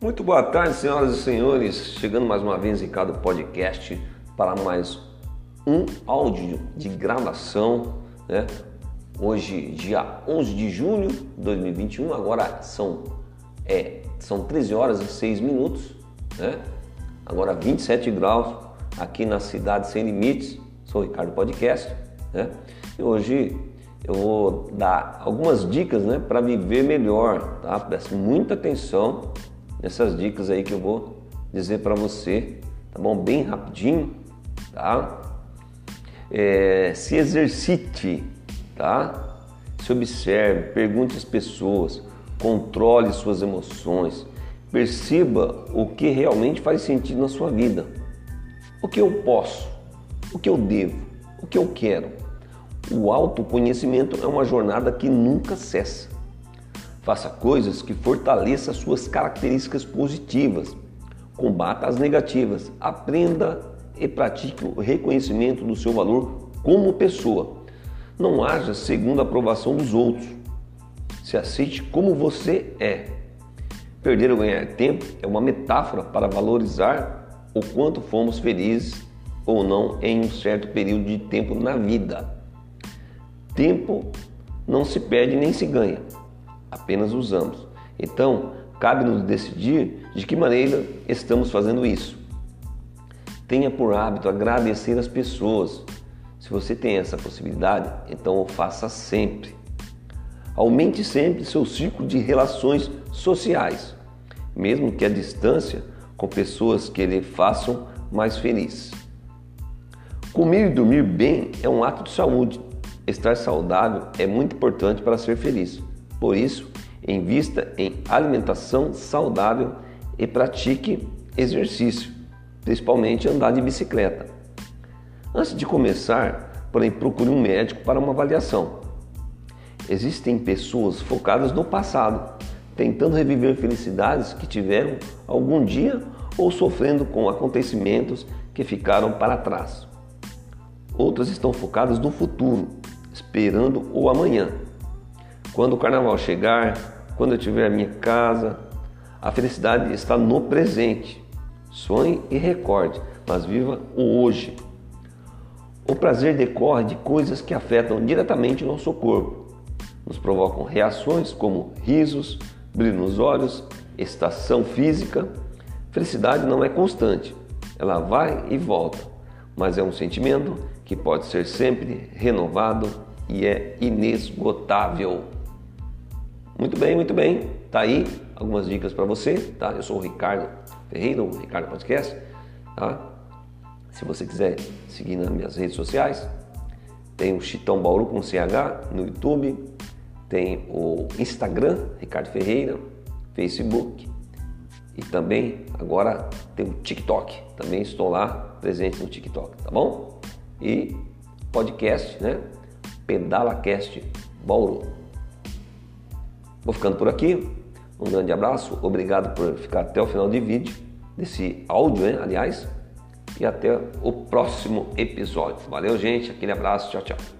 Muito boa tarde, senhoras e senhores. Chegando mais uma vez em cada podcast para mais um áudio de gravação, né? Hoje, dia 11 de junho de 2021, agora são, é, são 13 horas e 6 minutos, né? Agora 27 graus aqui na cidade sem limites. Sou Ricardo Podcast, né? E hoje eu vou dar algumas dicas, né, para viver melhor, tá? Preste muita atenção nessas dicas aí que eu vou dizer para você, tá bom? Bem rapidinho, tá? É, se exercite, tá? Se observe, pergunte às pessoas, controle suas emoções, perceba o que realmente faz sentido na sua vida. O que eu posso, o que eu devo, o que eu quero. O autoconhecimento é uma jornada que nunca cessa. Faça coisas que fortaleçam suas características positivas. Combata as negativas. Aprenda e pratique o reconhecimento do seu valor como pessoa. Não haja segundo a aprovação dos outros. Se aceite como você é. Perder ou ganhar tempo é uma metáfora para valorizar o quanto fomos felizes ou não em um certo período de tempo na vida. Tempo não se perde nem se ganha apenas usamos. Então, cabe-nos decidir de que maneira estamos fazendo isso. Tenha por hábito agradecer as pessoas. Se você tem essa possibilidade, então o faça sempre. Aumente sempre seu ciclo de relações sociais, mesmo que a distância, com pessoas que lhe façam mais feliz. Comer e dormir bem é um ato de saúde. Estar saudável é muito importante para ser feliz. Por isso, invista em alimentação saudável e pratique exercício, principalmente andar de bicicleta. Antes de começar, porém, procure um médico para uma avaliação. Existem pessoas focadas no passado, tentando reviver felicidades que tiveram algum dia ou sofrendo com acontecimentos que ficaram para trás. Outras estão focadas no futuro, esperando o amanhã quando o carnaval chegar, quando eu tiver a minha casa, a felicidade está no presente. Sonhe e recorde, mas viva o hoje. O prazer decorre de coisas que afetam diretamente o nosso corpo. Nos provocam reações como risos, brilho nos olhos, excitação física. Felicidade não é constante, ela vai e volta, mas é um sentimento que pode ser sempre renovado e é inesgotável. Muito bem, muito bem. Tá aí algumas dicas para você, tá? Eu sou o Ricardo Ferreira, o Ricardo Podcast, tá? Se você quiser seguir nas minhas redes sociais, tem o Chitão Bauru com CH no YouTube, tem o Instagram, Ricardo Ferreira, Facebook e também agora tem o TikTok. Também estou lá presente no TikTok, tá bom? E podcast, né? PedalaCast Bauru. Vou ficando por aqui. Um grande abraço, obrigado por ficar até o final do vídeo, desse áudio, né, aliás, e até o próximo episódio. Valeu, gente, aquele abraço, tchau, tchau.